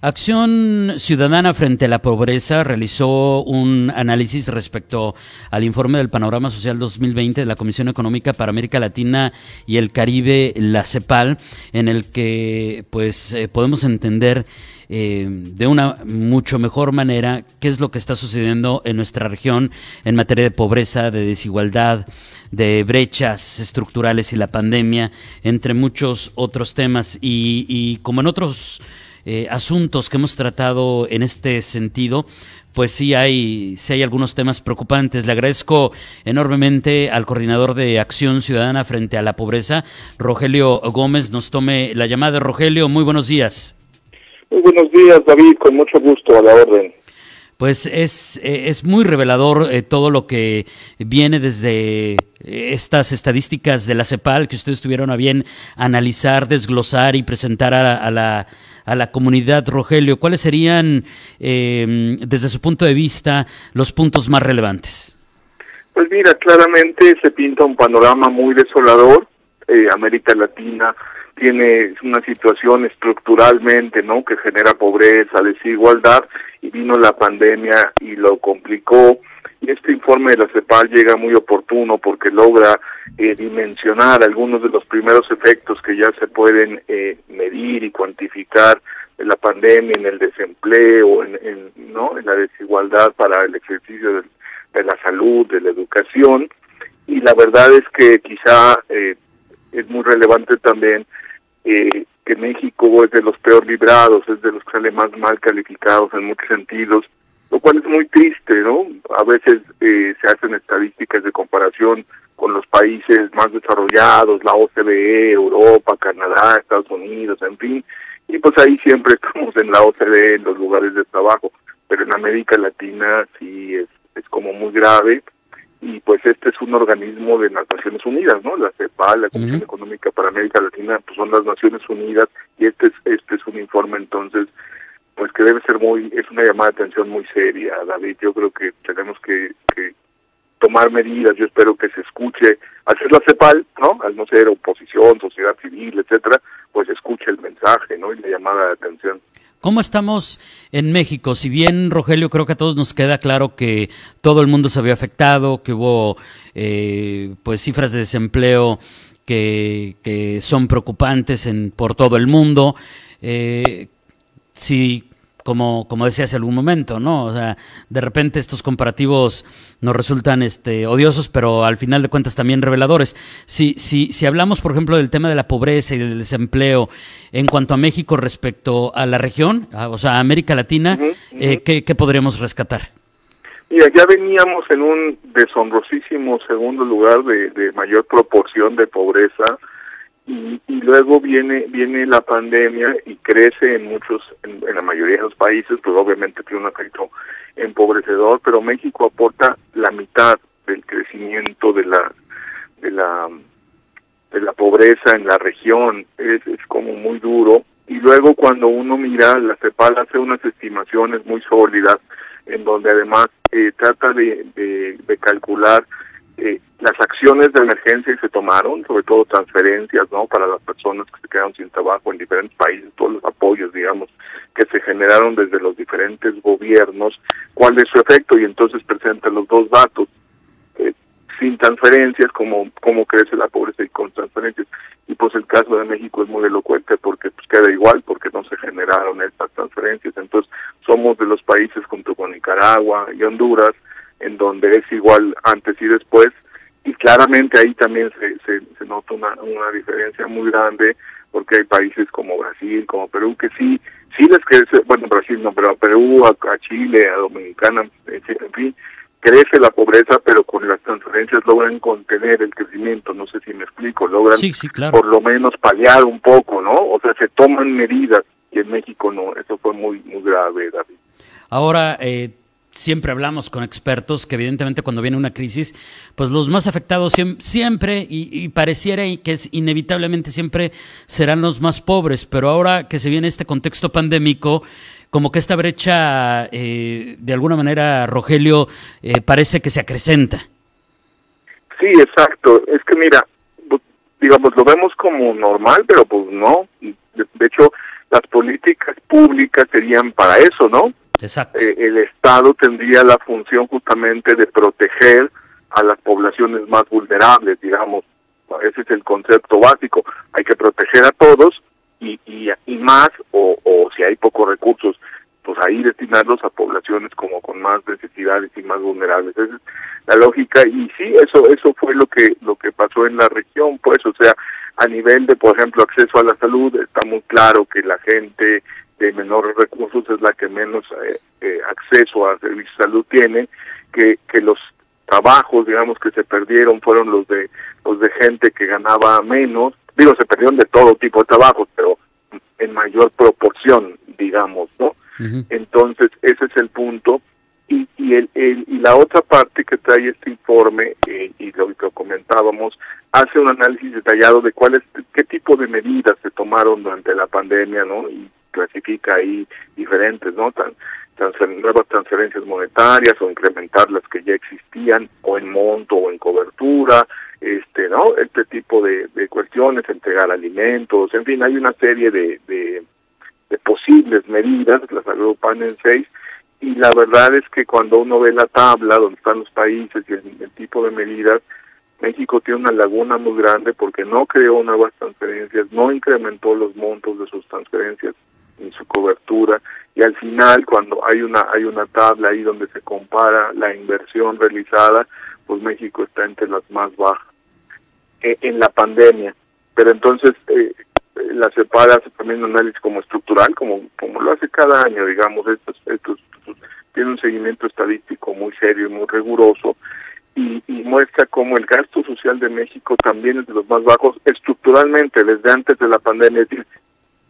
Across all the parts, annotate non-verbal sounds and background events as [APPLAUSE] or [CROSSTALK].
Acción Ciudadana frente a la Pobreza realizó un análisis respecto al informe del Panorama Social 2020 de la Comisión Económica para América Latina y el Caribe, la CEPAL, en el que pues eh, podemos entender eh, de una mucho mejor manera qué es lo que está sucediendo en nuestra región en materia de pobreza, de desigualdad, de brechas estructurales y la pandemia, entre muchos otros temas. Y, y como en otros eh, asuntos que hemos tratado en este sentido, pues sí hay, sí hay algunos temas preocupantes. Le agradezco enormemente al coordinador de Acción Ciudadana frente a la pobreza, Rogelio Gómez, nos tome la llamada. Rogelio, muy buenos días. Muy buenos días, David, con mucho gusto a la orden. Pues es, eh, es muy revelador eh, todo lo que viene desde estas estadísticas de la CEPAL que ustedes tuvieron a bien analizar, desglosar y presentar a la a la comunidad, Rogelio, ¿cuáles serían, em, desde su punto de vista, los puntos más relevantes? Pues mira, claramente se pinta un panorama muy desolador. Eh, América Latina tiene una situación estructuralmente, ¿no? Que genera pobreza, desigualdad, y vino la pandemia y lo complicó. Y este informe de la CEPAL llega muy oportuno porque logra eh, dimensionar algunos de los primeros efectos que ya se pueden eh, medir y cuantificar en la pandemia, en el desempleo, en, ¿no? en la desigualdad para el ejercicio de, la salud, de la educación. Y la verdad es que quizá eh, es muy relevante también que México es de los peor librados, es de los que sale más mal calificados en muchos sentidos, lo cual es muy triste, ¿no? A veces se hacen estadísticas de comparación con los países más desarrollados, la OCDE, Europa, Canadá, Estados Unidos, en fin, y pues ahí siempre [LAUGHS] estamos en la OCDE, en los lugares de trabajo, pero en América Latina sí es, es como muy grave, y pues este es un organismo de las Naciones Unidas, ¿no? La CEPAL, la Comisión Económica para América Latina, pues son las Naciones Unidas, y este es, este es un informe entonces pues que debe ser muy, es una llamada de atención muy seria, David, yo creo que tenemos que, tomar medidas, yo espero que se escuche, al ser la CEPAL, ¿no? Al no ser oposición, sociedad civil, etcétera, pues escuche el mensaje, ¿no? Y la llamada de atención. ¿Cómo estamos en México? Si bien, Rogelio, creo que a todos nos queda claro que todo el mundo se había afectado, que hubo eh, pues cifras de desempleo que, que son preocupantes en, por todo el mundo. Eh, si como, como decía hace algún momento, ¿no? O sea, de repente estos comparativos nos resultan este, odiosos, pero al final de cuentas también reveladores. Si, si, si hablamos, por ejemplo, del tema de la pobreza y del desempleo en cuanto a México respecto a la región, o sea, a América Latina, eh, ¿qué, ¿qué podríamos rescatar? Mira, ya veníamos en un deshonrosísimo segundo lugar de, de mayor proporción de pobreza y, luego viene viene la pandemia y crece en muchos en, la mayoría de los países pues obviamente tiene un efecto empobrecedor pero México aporta la mitad del crecimiento de la de la de la pobreza en la región. Es, es como muy duro. Y luego cuando uno mira la CEPAL hace unas estimaciones muy sólidas en donde además eh, trata de, de calcular eh, las acciones de emergencia que se tomaron, sobre todo transferencias, ¿no? Para las personas que se quedaron sin trabajo en diferentes países, todos los apoyos, digamos, que se generaron desde los diferentes gobiernos, cuál es su efecto y entonces presenta los dos datos. Eh, sin transferencias, cómo, cómo crece la pobreza y con transferencias. Y pues el caso de México es muy elocuente porque pues queda igual, porque no se generaron estas transferencias. Entonces somos de los países junto con Nicaragua y Honduras, en donde es igual antes y después, y claramente ahí también se, se, nota una, una diferencia muy grande, porque hay países como Brasil, como Perú, que sí, sí les crece, bueno, Brasil no, pero a Perú, a, Chile, a Dominicana, en fin, crece la pobreza, pero con las transferencias logran contener el crecimiento, no sé si me explico, logran por lo menos paliar un poco, ¿no? O sea, se toman medidas, y en México no, eso fue muy, muy grave, David. Ahora, eh, siempre hablamos con expertos que evidentemente cuando viene una crisis, pues los más afectados siempre, y, pareciera que es inevitablemente siempre serán los más pobres, pero ahora que se viene este contexto pandémico, como que esta brecha, eh, de alguna manera, Rogelio, eh, parece que se acrecenta. Sí, exacto. Es que mira, digamos, lo vemos como normal, pero pues no. De, hecho, las políticas públicas serían para eso, ¿no? Exacto. Eh, el Estado tendría la función justamente de proteger a las poblaciones más vulnerables, digamos. Ese es el concepto básico. Hay que proteger a todos y, y, y más, o, o si hay pocos recursos, pues ahí destinarlos a poblaciones como con más necesidades y más vulnerables. Esa es la lógica y sí, eso eso fue lo que lo que pasó en la región, pues, o sea, a nivel de, por ejemplo, acceso a la salud, está muy claro que la gente de menores recursos es la que menos eh, eh, acceso a servicios de salud tiene, que, que los trabajos, digamos, que se perdieron fueron los de los de gente que ganaba menos, digo, se perdieron de todo tipo de trabajos, pero en mayor proporción, digamos, ¿no? Entonces, ese es el punto. Y, y, el, y la otra parte que trae este informe, eh, y lo que comentábamos, hace un análisis detallado de cuáles, qué tipo de medidas se tomaron durante la pandemia, ¿no? Y clasifica ahí diferentes, ¿no? Tan, nuevas transferencias monetarias o incrementar las que ya existían, o en monto o en cobertura, este, ¿no? Este tipo de, de cuestiones, entregar alimentos, en fin, hay una serie de, de posibles medidas, las agrupan en seis, y la verdad es que cuando uno ve la tabla donde están los países y el, tipo de medidas, México tiene una laguna muy grande porque no creó nuevas transferencias, no incrementó los montos de sus transferencias ni su cobertura y al final cuando hay una hay una tabla ahí donde se compara la inversión realizada, pues México está entre las más bajas eh, en la pandemia. Pero entonces eh, la separa hace también un análisis como estructural, como, como lo hace cada año, digamos, estos, estos, tiene un seguimiento estadístico muy serio y muy riguroso y, y, muestra cómo el gasto social de México también es de los más bajos estructuralmente desde antes de la pandemia, es decir,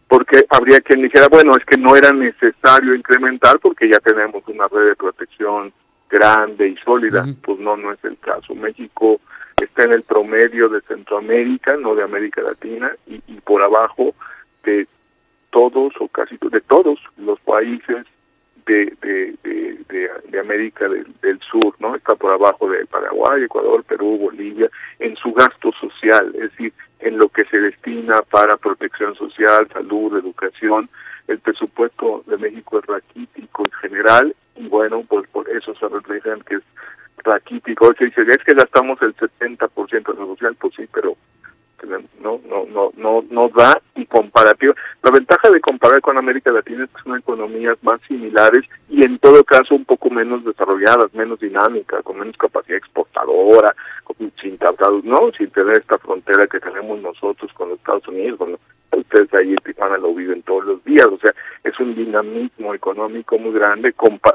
porque habría quien dijera, bueno, es que no era necesario incrementar porque ya tenemos una red de protección grande y sólida, pues no, no es el caso. México está en el promedio de Centroamérica, no de América Latina, y, y por abajo de todos o casi de todos los países de, de, de, América del, del, Sur, ¿no? Está por abajo de Paraguay, Ecuador, Perú, Bolivia, en su gasto social, es decir, en lo que se destina para protección social, salud, educación. El presupuesto de México es raquítico en general y bueno, pues por eso se reflejan que es raquítico. Se dice, es que gastamos el 70% de lo social, pues sí, pero no no no no no da y comparativo la ventaja de con América Latina es que son economías más similares y en todo caso un poco menos desarrolladas menos dinámicas con menos capacidad exportadora sin tratados no sin tener esta frontera que tenemos nosotros con los Estados Unidos bueno ustedes ahí en Tijuana lo viven todos los días. O sea es un dinamismo económico muy grande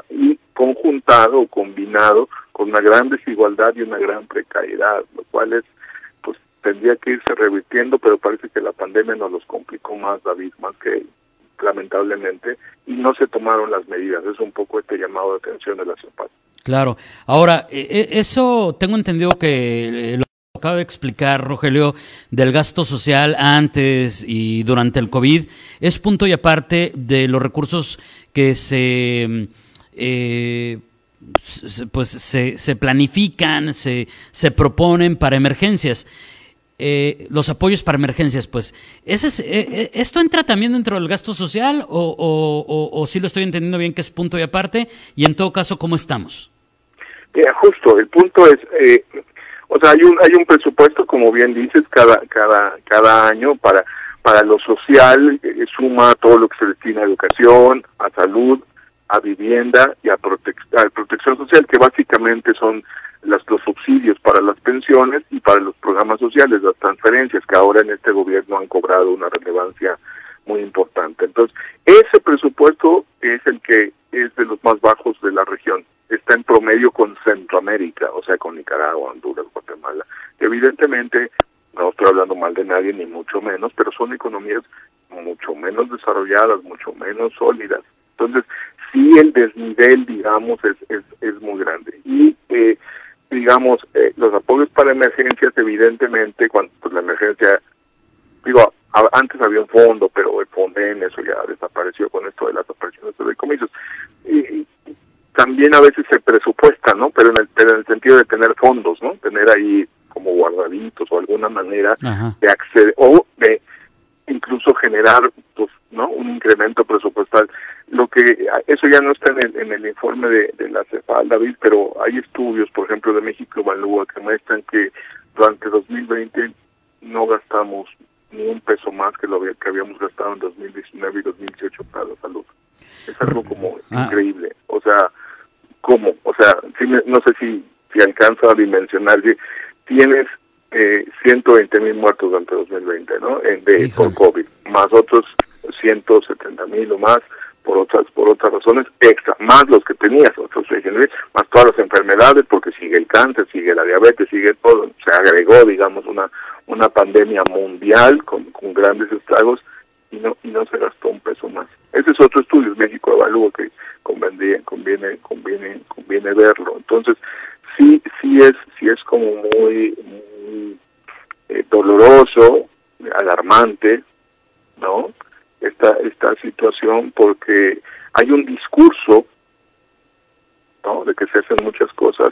y conjuntado o combinado con una gran desigualdad y una gran precariedad lo cual es tendría que irse revirtiendo, pero parece que la pandemia nos los complicó más, David, más que lamentablemente, y no se tomaron las medidas. Es un poco este llamado de atención de la CEPAL. Claro. Ahora, e, e, eso tengo entendido que eh, lo acaba de explicar Rogelio del gasto social antes y durante el COVID es punto y aparte de los recursos que se eh, pues se, se planifican, se, se proponen para emergencias. Eh, los apoyos para emergencias, pues, ¿ese es, eh, eh, ¿esto entra también dentro del gasto social o, si lo estoy entendiendo bien que es punto y aparte? Y en todo caso, ¿cómo estamos? justo, el punto es, o sea, hay un, hay un presupuesto, como bien dices, cada, cada, cada año para, para lo social, suma todo lo que se destina a educación, a salud, a vivienda y a, a protección social, que básicamente son los subsidios para las pensiones y para los programas sociales, las transferencias que ahora en este gobierno han cobrado una relevancia muy importante. Entonces, ese presupuesto es el que es de los más bajos de la región. Está en promedio con Centroamérica, o sea, con Nicaragua, Honduras, Guatemala. Evidentemente, no estoy hablando mal de nadie, ni mucho menos, pero son economías mucho menos desarrolladas, mucho menos sólidas. Entonces, sí el desnivel, digamos, es, es, es muy grande. Digamos, eh, los apoyos para emergencias, evidentemente, cuando pues, la emergencia digo, antes había un fondo, pero el FONDEN, eso ya desapareció con esto de las apariciones de decomisos. Y, también a veces se presupuesta, ¿no? Pero en, el, pero en el sentido de tener fondos, ¿no? Tener ahí como guardaditos o alguna manera de acceder o de incluso generar pues no un incremento presupuestal lo que eso ya no está en el, en el informe de, de la CEPAL David pero hay estudios por ejemplo de México Evalúa que muestran que durante 2020 no gastamos ni un peso más que lo que habíamos gastado en 2019 y 2018 para la salud. Es algo como ah. increíble. O sea cómo o sea no sé si si alcanza a dimensionar tienes eh, 120 mil muertos durante 2020, ¿no? En, de, por COVID, más otros 170 mil o más por otras por otras razones extra, más los que tenías, otros más todas las enfermedades, porque sigue el cáncer, sigue la diabetes, sigue todo, se agregó, digamos, una una pandemia mundial con, grandes estragos y no y no se gastó un peso más. Ese es otro estudio, México evalúa que conviene conviene conviene conviene verlo. Entonces, sí sí es sí es como muy, eh, doloroso alarmante no esta esta situación porque hay un discurso no de que se hacen muchas cosas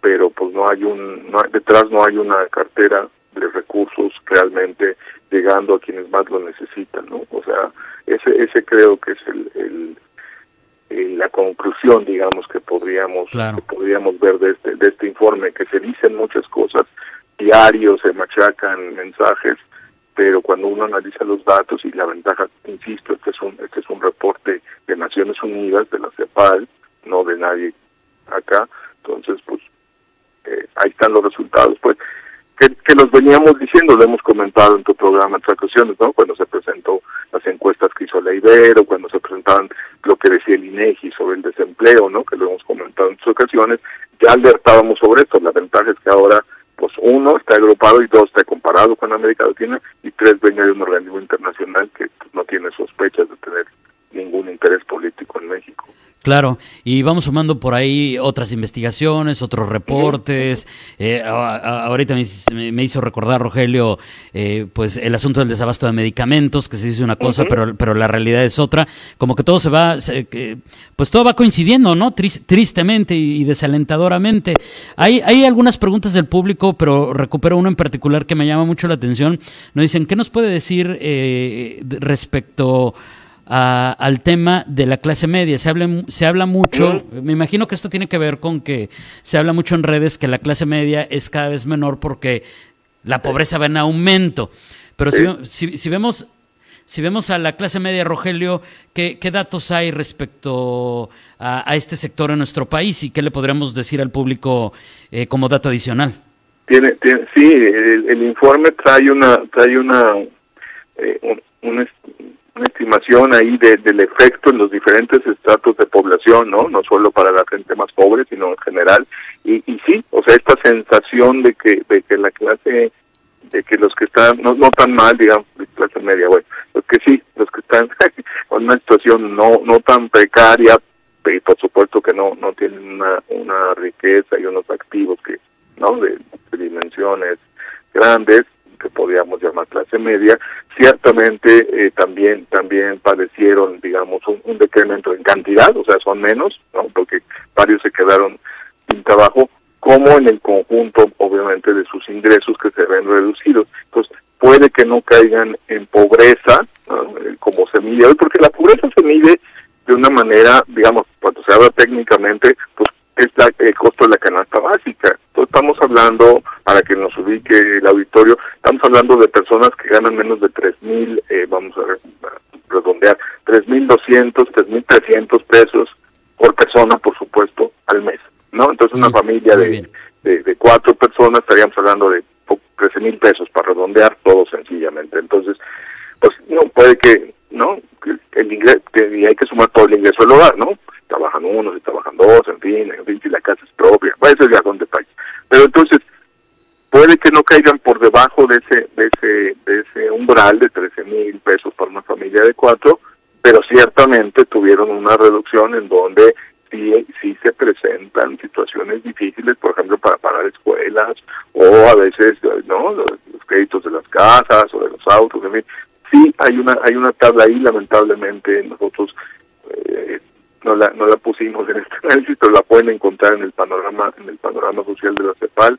pero pues no hay un no detrás no hay una cartera de recursos realmente llegando a quienes más lo necesitan no o sea ese ese creo que es el, el la conclusión, digamos, que podríamos que podríamos ver de este de este informe, que se dicen muchas cosas, diarios se machacan mensajes, pero cuando uno analiza los datos y la ventaja, insisto, este es un este es un reporte de Naciones Unidas, de la CEPAL, no de nadie acá, entonces pues eh, ahí están los resultados, pues que, los veníamos diciendo, lo hemos comentado en tu programa en otras ocasiones, ¿no? Cuando se presentó las encuestas que hizo la Ibero, cuando se presentaban lo que decía el INEGI sobre el desempleo, ¿no? Que lo hemos comentado en otras ocasiones, ya alertábamos sobre esto. La ventaja es que ahora, pues uno, está agrupado y dos, está comparado con América Latina y tres, venga de un organismo internacional que pues, no tiene sospechas de tener ningún interés político en México. Claro, y vamos sumando por ahí otras investigaciones, otros reportes. Eh, ahorita me, hizo recordar, Rogelio, eh, pues el asunto del desabasto de medicamentos, que se dice una cosa, pero, pero la realidad es otra. Como que todo se va, pues todo va coincidiendo, ¿no? tristemente y, desalentadoramente. Hay, hay algunas preguntas del público, pero recupero una en particular que me llama mucho la atención. Nos dicen, ¿qué nos puede decir eh, respecto al tema de la clase media. Se habla, se habla mucho, me imagino que esto tiene que ver con que se habla mucho en redes que la clase media es cada vez menor porque la pobreza va en aumento. Pero si, si, vemos si vemos a la clase media, Rogelio, ¿qué, qué datos hay respecto a, este sector en nuestro país y qué le podríamos decir al público eh, como dato adicional? Tiene, sí, el, informe trae una trae una eh, un, una estimación ahí del efecto en los diferentes estratos de población, ¿no? No solo para la gente más pobre, sino en general. Y, y sí, o sea, esta sensación de que, de que la clase, de que los que están, no, no tan mal, digamos, clase media, bueno, los que sí, los que están [LAUGHS] con una situación no, no tan precaria, y por supuesto que no, no tienen una, una riqueza y unos activos que, ¿no? de dimensiones grandes, que podríamos llamar clase media, ciertamente eh, también también padecieron, digamos, un, decremento en cantidad, o sea, son menos, ¿no? porque varios se quedaron sin trabajo, como en el conjunto, obviamente, de sus ingresos que se ven reducidos. Entonces, puede que no caigan en pobreza eh, como se mide hoy, porque la pobreza se mide de una manera, digamos, cuando se habla técnicamente, pues es la, el costo de la canasta básica. Hablando, para que nos ubique el auditorio, estamos hablando de personas que ganan menos de tres mil, eh, vamos a, redondear, tres mil doscientos, tres mil trescientos pesos por persona, por supuesto, al mes. ¿no? Entonces una familia de, de, cuatro personas estaríamos hablando de trece mil pesos para redondear todo sencillamente. Entonces, pues no puede que, ¿no? El ingreso, y hay que sumar todo el ingreso del hogar, ¿no? trabajan unos y trabajan dos, en fin, en fin, si la casa es propia, bueno, eso ya son detalles. Pero entonces, puede que no caigan por debajo de ese, de ese, de ese umbral de 13 mil pesos para una familia de cuatro, pero ciertamente tuvieron una reducción en donde sí, sí se presentan situaciones difíciles, por ejemplo, para pagar escuelas o a veces, ¿no? Los, créditos de las casas o de los autos, en fin. Sí, hay una, hay una tabla ahí, lamentablemente nosotros eh, no la, no la pusimos en este análisis, pero la pueden encontrar en el panorama, en el panorama social de la CEPAL.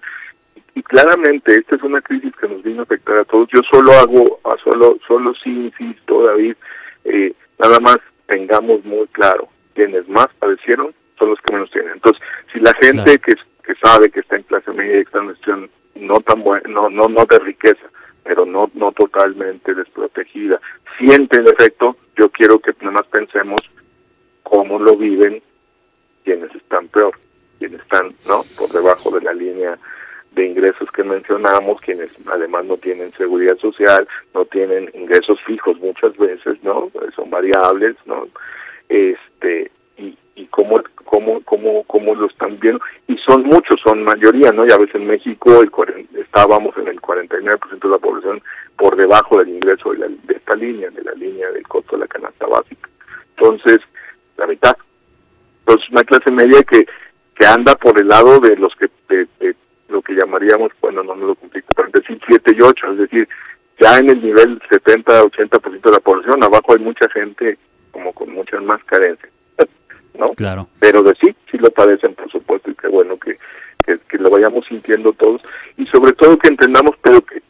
Y, claramente esta es una crisis que nos vino a afectar a todos. Yo solo hago, solo, solo sí insisto, David, eh, nada más tengamos muy claro, quienes más padecieron son los que menos tienen. Entonces, si la gente que, que sabe que está en clase media y está en situación no tan buena, no, no, no de riqueza, pero no, no totalmente desprotegida, siente el efecto, yo quiero que nada más pensemos cómo lo viven quienes están peor, quienes están no por debajo de la línea de ingresos que mencionamos, quienes además no tienen seguridad social, no tienen ingresos fijos muchas veces, ¿no? Son variables, ¿no? Este, y, y cómo, cómo, cómo, cómo lo están viendo. Y son muchos, son mayoría, ¿no? Ya ves en México el, estábamos en el 49% de la población por debajo del ingreso de, de esta línea, de la línea del costo de la canasta básica. Entonces, la. Entonces, una clase media que, que anda por el lado de los que de, lo que llamaríamos, bueno, no me lo complico, 47 y 8, es decir, ya en el nivel 70-80% de la población, abajo hay mucha gente como con muchas más carencias, [LAUGHS] ¿no? Claro. Pero de sí, sí lo padecen, por supuesto, y qué bueno que, que, que lo vayamos sintiendo todos, y sobre todo que entendamos, pero que,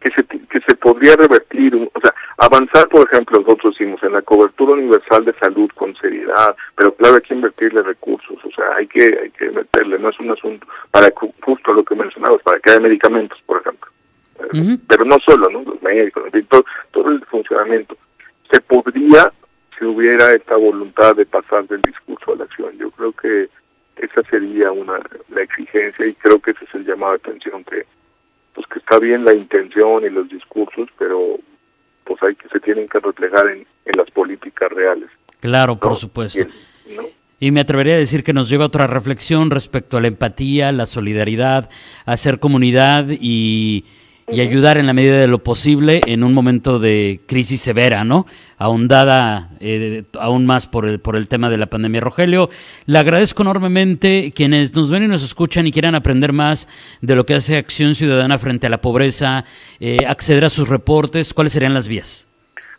que se, que se podría revertir, o sea, avanzar, por ejemplo, nosotros hicimos en la cobertura universal de salud con seriedad, pero claro, hay que invertirle recursos, o sea, hay que hay que meterle, no es un asunto para justo lo que mencionabas, para que haya medicamentos, por ejemplo. Pero no solo, ¿no? Los médicos, todo, todo el funcionamiento. Se podría, si hubiera esta voluntad de pasar del discurso a la acción, yo creo que esa sería una la exigencia y creo que ese es el llamado de atención que pues que está bien la intención y los discursos, pero pues hay que se tienen que reflejar en, las políticas reales. Claro, por supuesto. Y, me atrevería a decir que nos lleva a otra reflexión respecto a la empatía, la solidaridad, hacer comunidad y, y ayudar en la medida de lo posible en un momento de crisis severa, ¿no? Ahondada eh, aún más por el, por el tema de la pandemia. Rogelio, le agradezco enormemente quienes nos ven y nos escuchan y quieran aprender más de lo que hace Acción Ciudadana frente a la pobreza, eh, acceder a sus reportes, ¿cuáles serían las vías?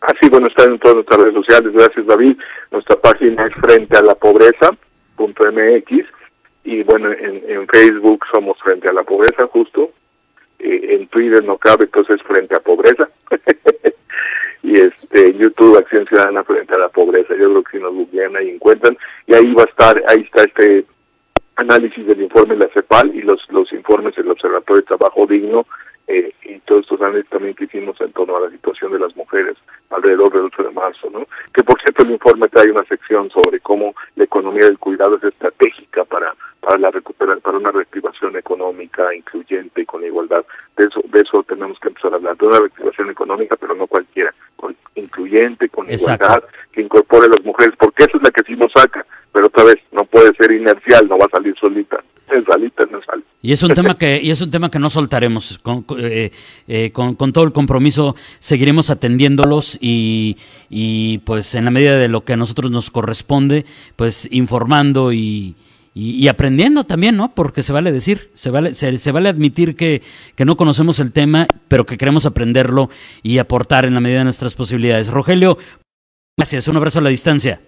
Ah, sí, bueno, están en todas nuestras redes sociales, gracias David. Nuestra página es frente a la pobreza.mx y bueno, en, en Facebook somos frente a la pobreza justo eh, en Twitter no cabe, entonces frente a pobreza. [LAUGHS] y este YouTube Acción Ciudadana frente a la pobreza. Yo creo que si nos buscan ahí encuentran y ahí va a estar, ahí está este análisis del informe de la CEPAL y los los informes del Observatorio de Trabajo Digno eh, y todos estos análisis también que hicimos en torno a la situación de las mujeres alrededor del 8 de marzo, ¿no? Que por cierto el informe trae una sección sobre cómo la economía del cuidado es estratégica para para la recuperación, para una reactivación económica incluyente y con igualdad. De eso de eso tenemos que empezar a hablar, de una reactivación económica, pero no cualquiera, con, incluyente, con igualdad, que incorpore a las mujeres, porque esa es la que sí nos saca, pero otra vez no puede ser inercial, no va a salir solita. Y es un tema [LAUGHS] que y es un tema que no soltaremos. Eh, eh, con, con, todo el compromiso seguiremos atendiéndolos y, y, pues en la medida de lo que a nosotros nos corresponde, pues informando y, y, aprendiendo también, ¿no? Porque se vale decir, se vale, se, se vale admitir que, que, no conocemos el tema, pero que queremos aprenderlo y aportar en la medida de nuestras posibilidades. Rogelio, gracias, un abrazo a la distancia.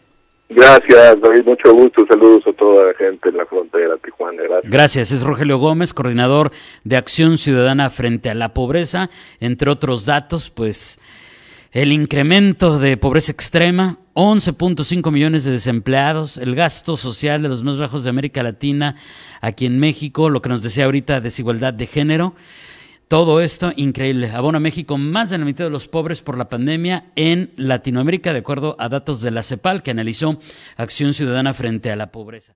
Gracias, David, mucho gusto. Saludos a toda la gente en la frontera Tijuana. Gracias. Gracias. Es Rogelio Gómez, coordinador de Acción Ciudadana frente a la pobreza. Entre otros datos, pues el incremento de pobreza extrema, 11.5 millones de desempleados, el gasto social de los más bajos de América Latina aquí en México, lo que nos decía ahorita, desigualdad de género. Todo esto increíble. Abona México más de la mitad de los pobres por la pandemia en Latinoamérica, de acuerdo a datos de la CEPAL, que analizó Acción Ciudadana frente a la pobreza.